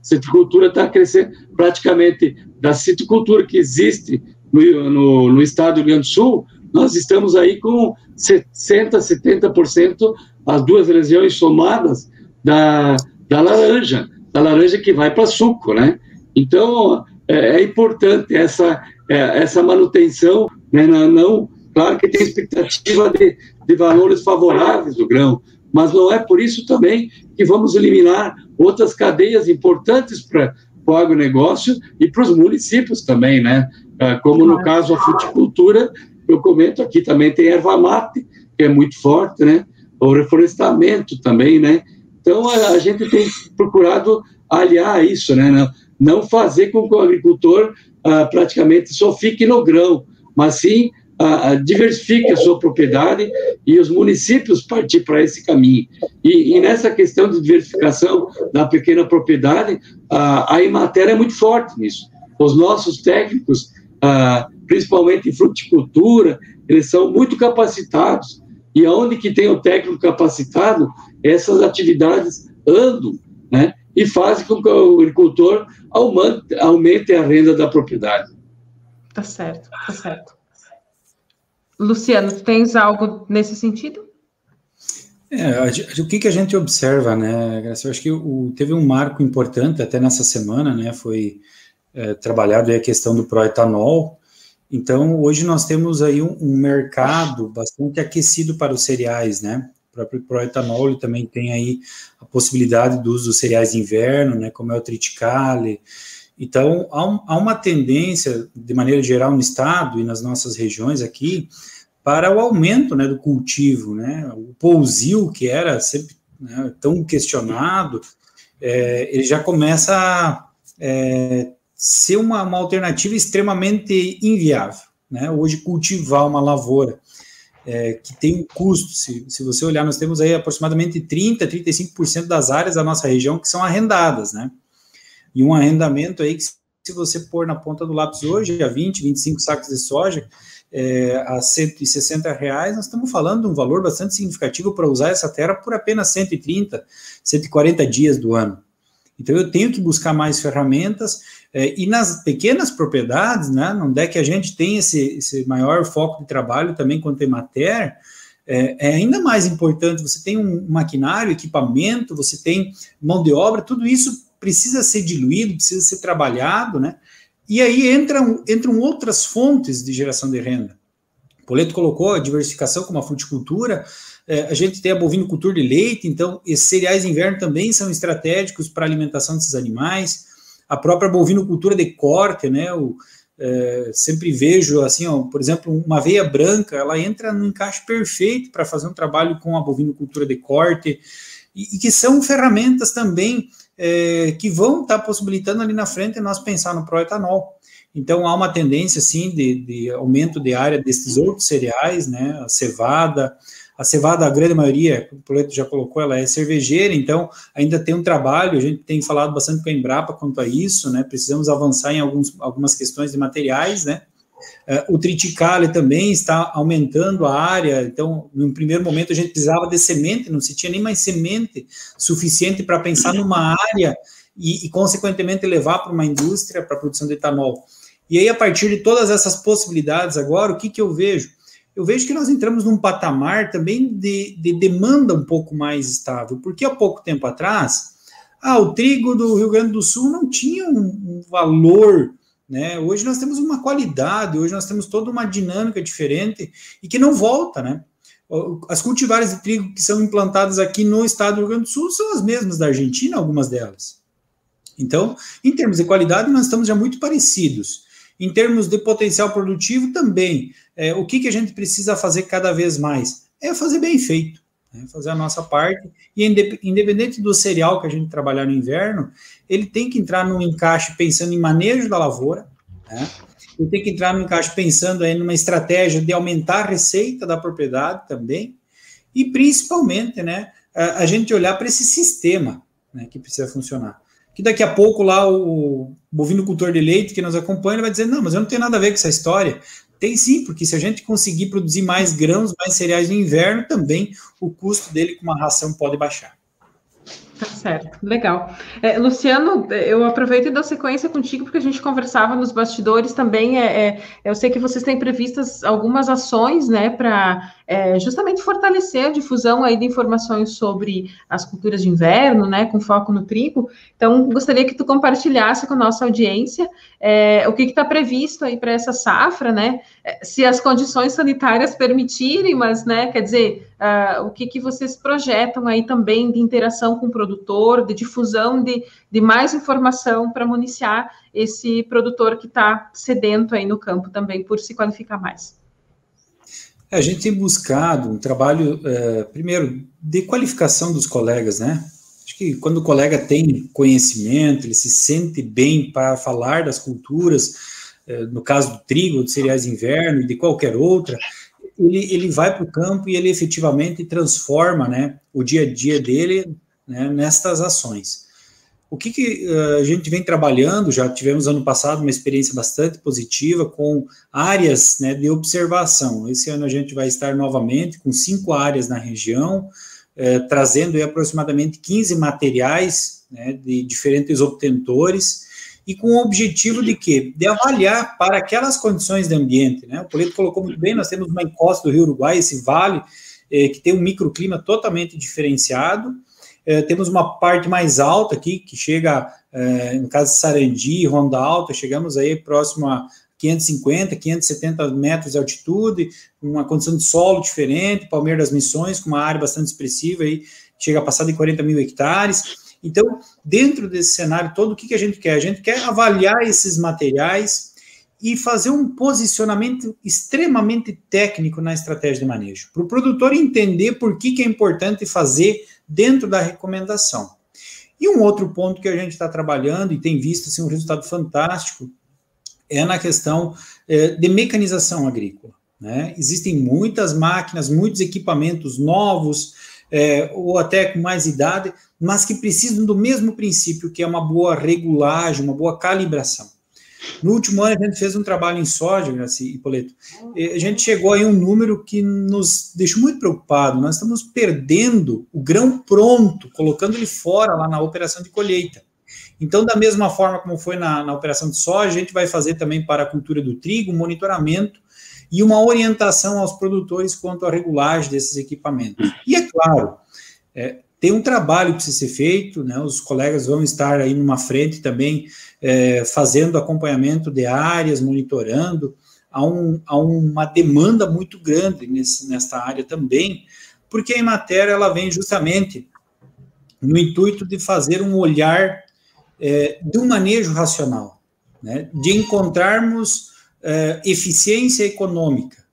Citricultura está crescendo praticamente da citicultura que existe no, no, no, estado do Rio Grande do Sul, nós estamos aí com 60%, 70% as duas regiões somadas da, da laranja, da laranja que vai para suco, né? Então, é, é importante essa, é, essa manutenção, né? não, não, claro que tem expectativa de, de valores favoráveis do grão, mas não é por isso também que vamos eliminar outras cadeias importantes para o agronegócio e para os municípios também, né? Ah, como no caso a fruticultura, eu comento aqui também tem erva mate, que é muito forte, né? O reflorestamento também, né? Então, a, gente tem procurado aliar isso, né? Não fazer com que o agricultor ah, praticamente só fique no grão, mas sim ah, diversifique a sua propriedade e os municípios partir para esse caminho. E, e, nessa questão de diversificação da pequena propriedade, ah, a Imater é muito forte nisso. Os nossos técnicos, ah, principalmente em fruticultura, eles são muito capacitados. E aonde que tem o técnico capacitado, essas atividades andam, né? E fazem com que o agricultor aumente, aumente a renda da propriedade. Tá certo, tá certo. Luciano, tens algo nesse sentido? É, o que, que a gente observa, né, Graça? Eu acho que o, teve um marco importante até nessa semana, né? Foi é, trabalhado a questão do proetanol. Então, hoje nós temos aí um, um, mercado bastante aquecido para os cereais, né? O próprio proetanol também tem aí a possibilidade do uso dos cereais de inverno, né? Como é o triticale. Então, há, um, há uma tendência, de maneira geral, no estado e nas nossas regiões aqui, para o aumento né, do cultivo. Né? O pousio, que era sempre né, tão questionado, é, ele já começa a é, ser uma, uma, alternativa extremamente inviável. Né? Hoje, cultivar uma lavoura é, que tem um custo, se, se você olhar, nós temos aí aproximadamente 30%, 35% das áreas da nossa região que são arrendadas, né? E um arrendamento aí que, se você pôr na ponta do lápis hoje, a 20, 25 sacos de soja, é, a 160 reais, nós estamos falando de um valor bastante significativo para usar essa terra por apenas 130, 140 dias do ano. Então eu tenho que buscar mais ferramentas é, e nas pequenas propriedades, né, não é que a gente tem esse, esse maior foco de trabalho também quanto tem matéria, é, é, ainda mais importante. Você tem um maquinário, equipamento, você tem mão de obra, tudo isso precisa ser diluído, precisa ser trabalhado, né? E aí entram, entram outras fontes de geração de renda. O Poleto colocou a diversificação como a fruticultura, é, a gente tem a bovinocultura de leite, então esses cereais de inverno também são estratégicos para a alimentação desses animais, a própria bovinocultura de corte, né, o, é, sempre vejo assim, ó, por exemplo, uma aveia branca, ela entra no encaixe perfeito para fazer um trabalho com a bovinocultura de corte, e, e que são ferramentas também é, que vão estar tá possibilitando ali na frente nós pensar no proetanol. Então há uma tendência sim de, de, aumento de área desses outros cereais, né? A cevada, a cevada, a grande maioria, o Poleto já colocou, ela é cervejeira, então ainda tem um trabalho, a gente tem falado bastante com a Embrapa quanto a isso, né? Precisamos avançar em alguns, algumas questões de materiais, né? Uh, o triticale também está aumentando a área, então, no primeiro momento, a gente precisava de semente, não se tinha nem mais semente suficiente para pensar numa área e, e consequentemente, levar para uma indústria para a produção de etanol. E aí, a partir de todas essas possibilidades, agora, o que, que eu vejo? Eu vejo que nós entramos num patamar também de, de demanda um pouco mais estável, porque há pouco tempo atrás, ah, o trigo do Rio Grande do Sul não tinha um, um valor né? Hoje nós temos uma qualidade, hoje nós temos toda uma dinâmica diferente e que não volta, né? As cultivares de trigo que são implantadas aqui no estado do Rio Grande do Sul são as mesmas da Argentina, algumas delas. Então, em termos de qualidade, nós estamos já muito parecidos. Em termos de potencial produtivo, também. É, o que, que a gente precisa fazer cada vez mais? É fazer bem feito né, fazer a nossa parte. E independente do cereal que a gente trabalhar no inverno, ele tem que entrar no encaixe pensando em manejo da lavoura, né? ele tem que entrar no encaixe pensando aí numa estratégia de aumentar a receita da propriedade também, e principalmente, né, a, gente olhar para esse sistema né, que precisa funcionar. Que daqui a pouco lá o bovino cultor de leite que nos acompanha vai dizer: não, mas eu não tenho nada a ver com essa história. Tem sim, porque se a gente conseguir produzir mais grãos, mais cereais no inverno, também o custo dele com uma ração pode baixar. Tá certo, legal. É, Luciano, eu aproveito e dou sequência contigo, porque a gente conversava nos bastidores também. É, é eu sei que vocês têm previstas algumas ações, né, para é, justamente fortalecer a difusão aí de informações sobre as culturas de inverno, né, com foco no trigo. Então, gostaria que tu compartilhasse com a nossa audiência é, o que está previsto aí para essa safra, né, é, se as condições sanitárias permitirem, mas, né, quer dizer, uh, o que, que vocês projetam aí também de interação com o produtor, de difusão de, de mais informação para municiar esse produtor que está sedento aí no campo também por se qualificar mais. É, a gente tem buscado um trabalho, é, primeiro, de qualificação dos colegas, né? Acho que quando o colega tem conhecimento, ele se sente bem para falar das culturas, é, no caso do trigo, de cereais de inverno e de qualquer outra, ele, ele vai para o campo e ele efetivamente transforma né, o dia a dia dele né, nestas ações. O que, que uh, a gente vem trabalhando, já tivemos ano passado uma experiência bastante positiva com áreas né, de observação. Esse ano a gente vai estar novamente com cinco áreas na região, eh, trazendo aproximadamente 15 materiais né, de diferentes obtentores, e com o objetivo de quê? De avaliar para aquelas condições de ambiente. Né? O Poleto colocou muito bem, nós temos uma encosta do Rio Uruguai, esse vale, eh, que tem um microclima totalmente diferenciado, é, temos uma parte mais alta aqui, que chega, é, no caso de Sarandi, Ronda Alta, chegamos aí próximo a 550, 570 metros de altitude, uma condição de solo diferente, Palmeira das Missões, com uma área bastante expressiva, aí, chega a passar de 40 mil hectares. Então, dentro desse cenário todo, o que, que a gente quer? A gente quer avaliar esses materiais e fazer um posicionamento extremamente técnico na estratégia de manejo, para o produtor entender por que, que é importante fazer dentro da recomendação. E um outro ponto que a gente está trabalhando e tem visto assim, um resultado fantástico é na questão é, de mecanização agrícola. Né? Existem muitas máquinas, muitos equipamentos novos, é, ou até com mais idade, mas que precisam do mesmo princípio, que é uma boa regulagem, uma boa calibração. No último ano, a gente fez um trabalho em soja, Graci e Poleto. A gente chegou aí um número que nos deixou muito preocupado. Nós estamos perdendo o grão pronto, colocando ele fora lá na operação de colheita. Então, da mesma forma como foi na, na operação de soja, a gente vai fazer também para a cultura do trigo, monitoramento e uma orientação aos produtores quanto à regulagem desses equipamentos. E é claro, é, tem um trabalho que precisa ser feito, né? Os colegas vão estar aí numa frente também é, fazendo acompanhamento de áreas, monitorando. Há, um, há uma demanda muito grande nesse, nessa área também, porque a Emater ela vem justamente no intuito de fazer um olhar é, de um manejo racional, né? de encontrarmos é, eficiência econômica.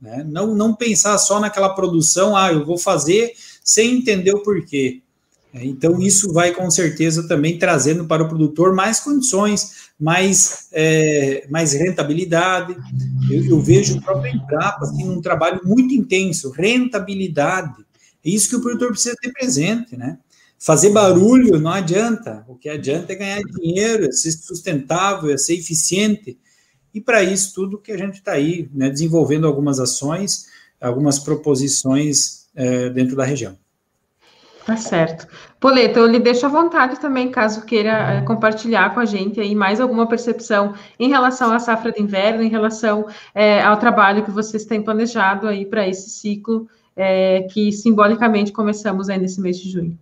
Né? Não, não pensar só naquela produção, ah, eu vou fazer sem entender o porquê. É, então, isso vai com certeza também trazendo para o produtor mais condições, mais, é, mais rentabilidade. Eu, eu, vejo o próprio Embrapa assim, um trabalho muito intenso, rentabilidade. É isso que o produtor precisa ter presente, né? Fazer barulho não adianta. O que adianta é ganhar dinheiro, é ser sustentável, é ser eficiente. E para isso, tudo que a gente está aí, né, desenvolvendo algumas ações, algumas proposições é, dentro da região. Tá certo. Poleto, eu lhe deixo à vontade também, caso queira é, compartilhar com a gente aí mais alguma percepção em relação à safra de inverno, em relação é, ao trabalho que vocês têm planejado aí para esse ciclo é, que simbolicamente começamos aí nesse mês de junho.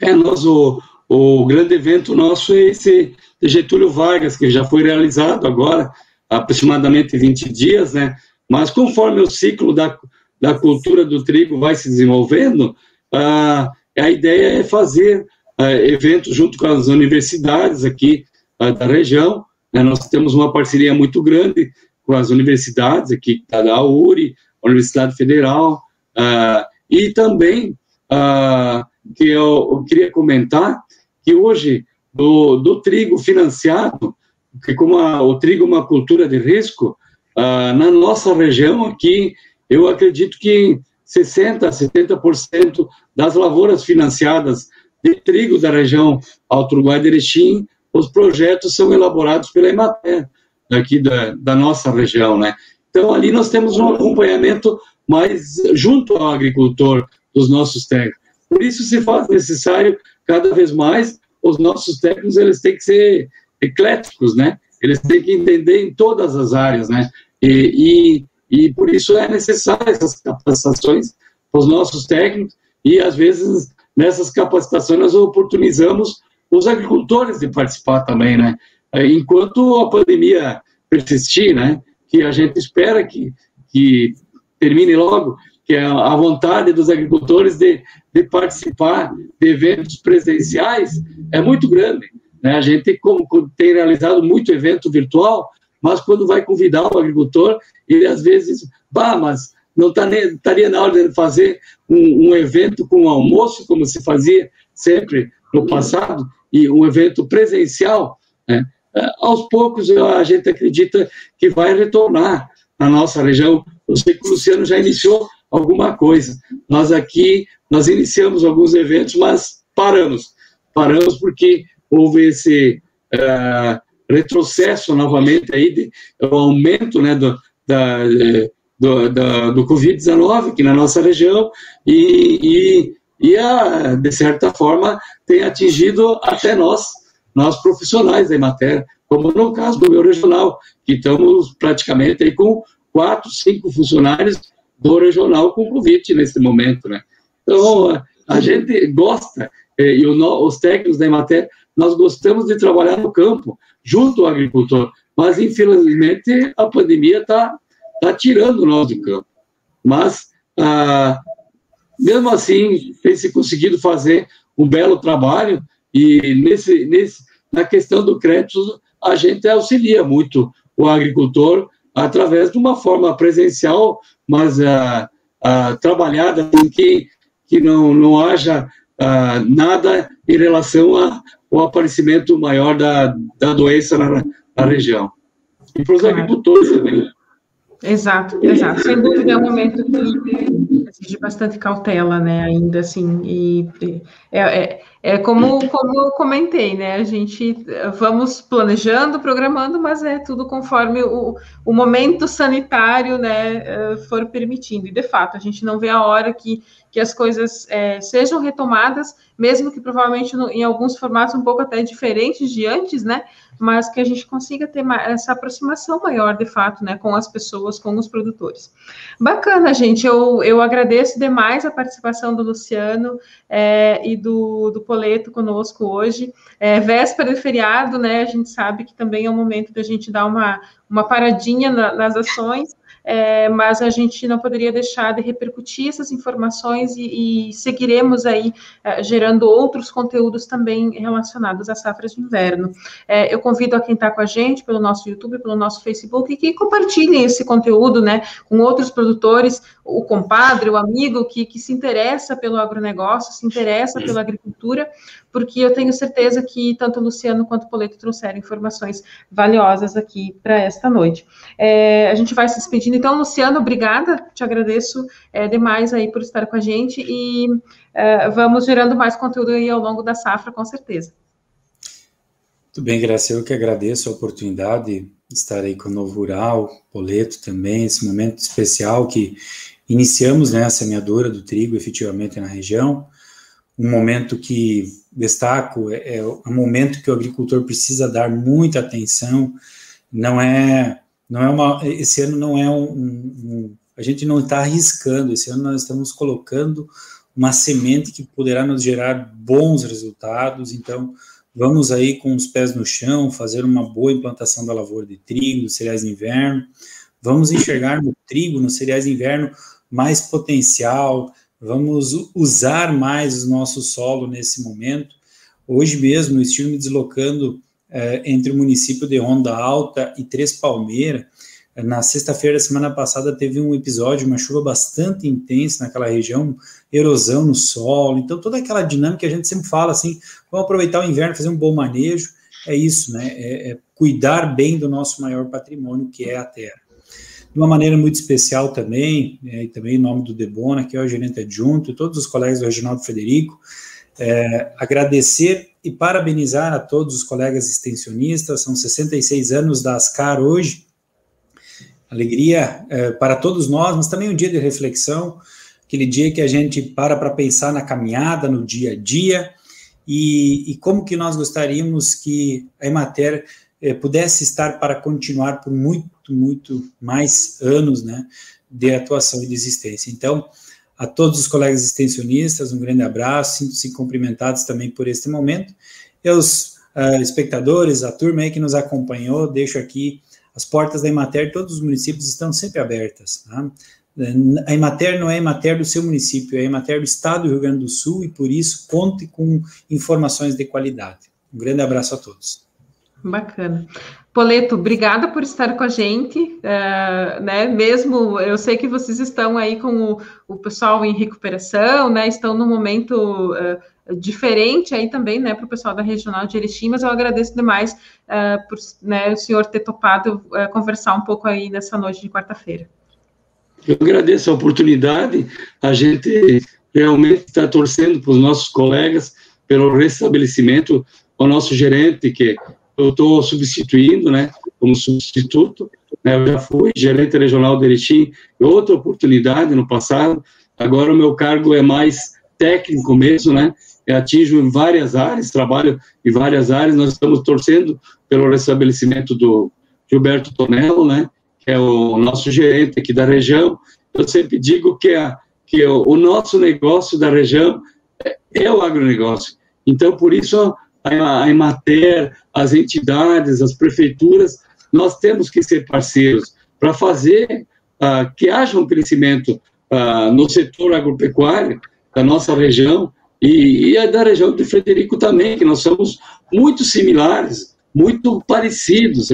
É, nós, o, o grande evento nosso é esse de Getúlio Vargas, que já foi realizado agora, há aproximadamente 20 dias, né? Mas conforme o ciclo da, da cultura do trigo vai se desenvolvendo, ah, a ideia é fazer ah, eventos junto com as universidades aqui ah, da região. Né? Nós temos uma parceria muito grande com as universidades aqui, da URI, Universidade Federal, ah, e também ah, que eu, eu, queria comentar que hoje do, do trigo financiado, que como a, o trigo é uma cultura de risco, ah, na nossa região aqui eu acredito que 60%, 70% das lavouras financiadas de trigo da região Alto Uruguai de Erechim, os projetos são elaborados pela Emater, aqui da, da nossa região, né? Então, ali nós temos um acompanhamento mais junto ao agricultor dos nossos técnicos. Por isso se faz necessário, cada vez mais, os nossos técnicos, eles têm que ser ecléticos, né? Eles têm que entender em todas as áreas, né? E, e e por isso é necessário essas capacitações para os nossos técnicos e às vezes nessas capacitações nós oportunizamos os agricultores de participar também, né? Enquanto a pandemia persistir, né? Que a gente espera que, que termine logo, que é a vontade dos agricultores de, de participar de eventos presenciais é muito grande. Né? A gente como, tem realizado muito evento virtual, mas quando vai convidar o agricultor, ele às vezes, bah, mas não tá estaria na hora de fazer um, um, evento com um almoço, como se fazia sempre no passado, e um evento presencial, né? É, aos poucos a gente acredita que vai retornar na nossa região. Eu sei que o Luciano já iniciou alguma coisa. Nós aqui, nós iniciamos alguns eventos, mas paramos. Paramos porque houve esse uh, retrocesso novamente aí, de, o aumento né, do, da, do, da, do Covid-19 aqui na nossa região e, e, e a, de certa forma, tem atingido até nós, nós profissionais da matéria, como no caso do meu regional, que estamos praticamente aí com quatro, cinco funcionários do regional com Covid nesse momento, né? Então, a gente gosta, eh, e os técnicos da Emater, nós gostamos de trabalhar no campo, junto ao agricultor, mas infelizmente a pandemia está tá tirando nós do campo. Mas, ah, mesmo assim, tem se conseguido fazer um belo trabalho, e nesse, nesse, na questão do crédito, a gente auxilia muito o agricultor através de uma forma presencial, mas uh, uh, trabalhada em que, que não, não haja uh, nada em relação ao aparecimento maior da, da doença na, na região. E para os claro. agricultores também. Exato, exato. Sem dúvida é um momento que exige bastante cautela, né? Ainda assim, e é, é, é como, como eu comentei, né? A gente vamos planejando, programando, mas é tudo conforme o, o momento sanitário, né, eh, for permitindo. E de fato, a gente não vê a hora que, que as coisas é, sejam retomadas, mesmo que provavelmente no, em alguns formatos um pouco até diferentes de antes, né? Mas que a gente consiga ter essa aproximação maior, de fato, né, com as pessoas, com os produtores. Bacana, gente. Eu, eu agradeço demais a participação do Luciano é, e do, do Poleto conosco hoje. É, véspera de feriado, né? A gente sabe que também é um momento da gente dar uma, uma paradinha na, nas ações é, mas a gente não poderia deixar de repercutir essas informações e, e seguiremos aí é, gerando outros conteúdos também relacionados às safras de inverno. É, eu convido a quem está com a gente pelo nosso YouTube, pelo nosso Facebook, que compartilhem esse conteúdo, né, com outros produtores, o compadre, o amigo que, que se interessa pelo agronegócio, se interessa pela agricultura, porque eu tenho certeza que tanto o Luciano quanto o Poleto trouxeram informações valiosas aqui para esta noite. É, a gente vai se despedindo, então, Luciano, obrigada, te agradeço é, demais aí por estar com a gente e é, vamos gerando mais conteúdo aí ao longo da safra, com certeza. Muito bem, Graça, eu que agradeço a oportunidade de estar aí com o Novo Rural, Poleto também, esse momento especial que Iniciamos né, a semeadura do trigo efetivamente na região, um momento que destaco é, é um momento que o agricultor precisa dar muita atenção. Não é, não é uma, esse ano não é um, um a gente não está arriscando. Esse ano nós estamos colocando uma semente que poderá nos gerar bons resultados. Então, vamos aí com os pés no chão, fazer uma boa implantação da lavoura de trigo, cereais de inverno. Vamos enxergar no trigo, nos cereais de inverno, mais potencial, vamos usar mais o nosso solo nesse momento. Hoje mesmo, estive me deslocando entre o município de Ronda Alta e Três Palmeiras. Na sexta-feira da semana passada teve um episódio, uma chuva bastante intensa naquela região, erosão no solo. Então, toda aquela dinâmica que a gente sempre fala assim: vamos aproveitar o inverno, fazer um bom manejo. É isso, né? É, é cuidar bem do nosso maior patrimônio, que é a terra. De uma maneira muito especial também, é, e também em nome do Debona, que é o gerente adjunto, e todos os colegas do Reginaldo Frederico, é, agradecer e parabenizar a todos os colegas extensionistas, são 66 anos da Ascar hoje, alegria é, para todos nós, mas também um dia de reflexão, aquele dia que a gente para para pensar na caminhada, no dia a dia, e, e como que nós gostaríamos que a Emater eh, pudesse estar para continuar por muito, muito mais anos né, de atuação e de existência. Então, a todos os colegas extensionistas, um grande abraço, sinto-se cumprimentados também por este momento. E aos uh, espectadores, a turma aí que nos acompanhou, deixo aqui as portas da Emater, todos os municípios estão sempre abertas. Tá? A Emater não é a Emater do seu município, é a Emater do Estado do Rio Grande do Sul e, por isso, conte com informações de qualidade. Um grande abraço a todos. Bacana. Poleto, obrigada por estar com a gente, uh, né? Mesmo eu sei que vocês estão aí com o, o pessoal em recuperação, né? Estão num momento uh, diferente aí também, né, para o pessoal da regional de Erechim, mas eu agradeço demais uh, por né, o senhor ter topado conversar um pouco aí nessa noite de quarta-feira. Eu agradeço a oportunidade, a gente realmente está torcendo para os nossos colegas pelo restabelecimento, o nosso gerente que eu estou substituindo, né, como substituto, né, eu já fui gerente regional de Erechim, outra oportunidade no passado, agora o meu cargo é mais técnico mesmo, né, eu atinjo várias áreas, trabalho em várias áreas, nós estamos torcendo pelo restabelecimento do Gilberto Tonello, né, que é o nosso gerente aqui da região, eu sempre digo que, a, que o, o nosso negócio da região é, é o agronegócio, então por isso a Emater, as entidades, as prefeituras, nós temos que ser parceiros para fazer uh, que haja um crescimento uh, no setor agropecuário da nossa região e, e da região de Frederico também, que nós somos muito similares, muito parecidos,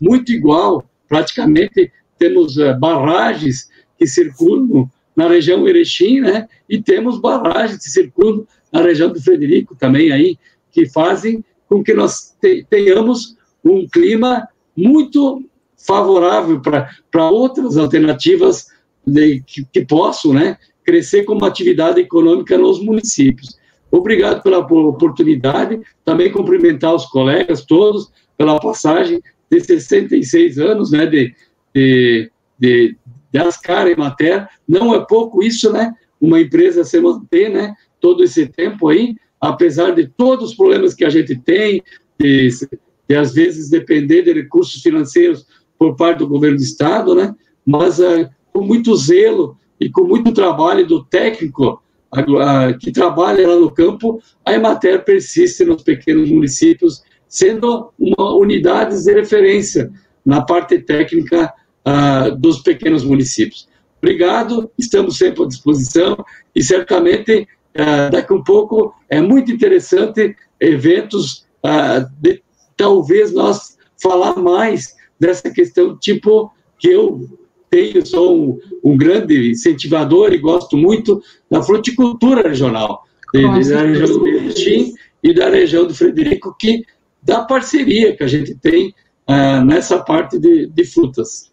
muito igual, praticamente temos uh, barragens que circulam na região Erechim, né, e temos barragens que circulam na região do Frederico também aí, que fazem com que nós tenhamos um clima muito favorável para outras alternativas de, que, que possam né, crescer como atividade econômica nos municípios. Obrigado pela oportunidade, também cumprimentar os colegas todos pela passagem de 66 anos né, de, de, de, de Ascar e Mater. Não é pouco isso, né? Uma empresa se manter né, todo esse tempo aí, apesar de todos os problemas que a gente tem, de, de às vezes depender de recursos financeiros por parte do governo do estado, né? Mas uh, com muito zelo e com muito trabalho do técnico uh, que trabalha lá no campo, a Emater persiste nos pequenos municípios, sendo uma unidade de referência na parte técnica uh, dos pequenos municípios. Obrigado, estamos sempre à disposição e certamente uh, daqui a um pouco é muito interessante eventos uh, de talvez nós falar mais dessa questão, tipo que eu tenho, sou um, um grande incentivador e gosto muito da fruticultura regional, de, da região do Betim e da região do Frederico, que da parceria que a gente tem uh, nessa parte de, de frutas.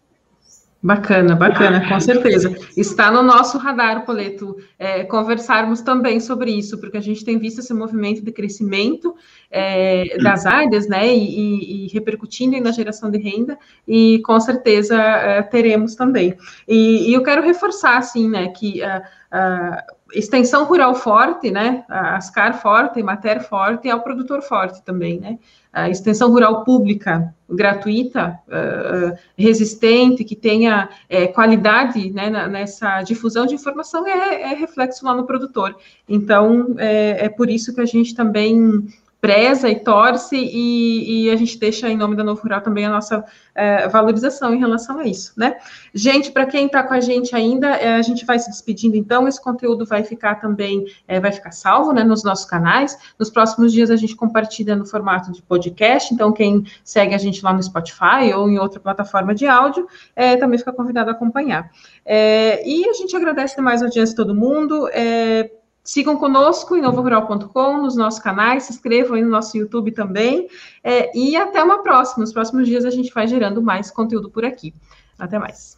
Bacana, bacana, com <laughs> certeza. Está no nosso radar, Poleto, é, conversarmos também sobre isso, porque a gente tem visto esse movimento de crescimento é, das áreas, né, e, e, repercutindo na geração de renda, e com certeza é, teremos também. E, e, eu quero reforçar, assim, né, que a, a extensão rural forte, né, a Ascar forte, Mater forte, é o produtor forte também, né, a extensão rural pública gratuita, uh, resistente, que tenha é, qualidade né, nessa difusão de informação é, é, reflexo lá no produtor. Então, é, é por isso que a gente também preza e torce, e, e, a gente deixa em nome da Novo Rural também a nossa é, valorização em relação a isso, né? Gente, para quem está com a gente ainda, é, a gente vai se despedindo então, esse conteúdo vai ficar também, é, vai ficar salvo, né, nos nossos canais, nos próximos dias a gente compartilha no formato de podcast, então quem segue a gente lá no Spotify ou em outra plataforma de áudio, é, também fica convidado a acompanhar. É, e a gente agradece demais a audiência de todo mundo, é, Sigam conosco em novorural.com, nos nossos canais, se inscrevam aí no nosso YouTube também. É, e até uma próxima. Nos próximos dias a gente vai gerando mais conteúdo por aqui. Até mais.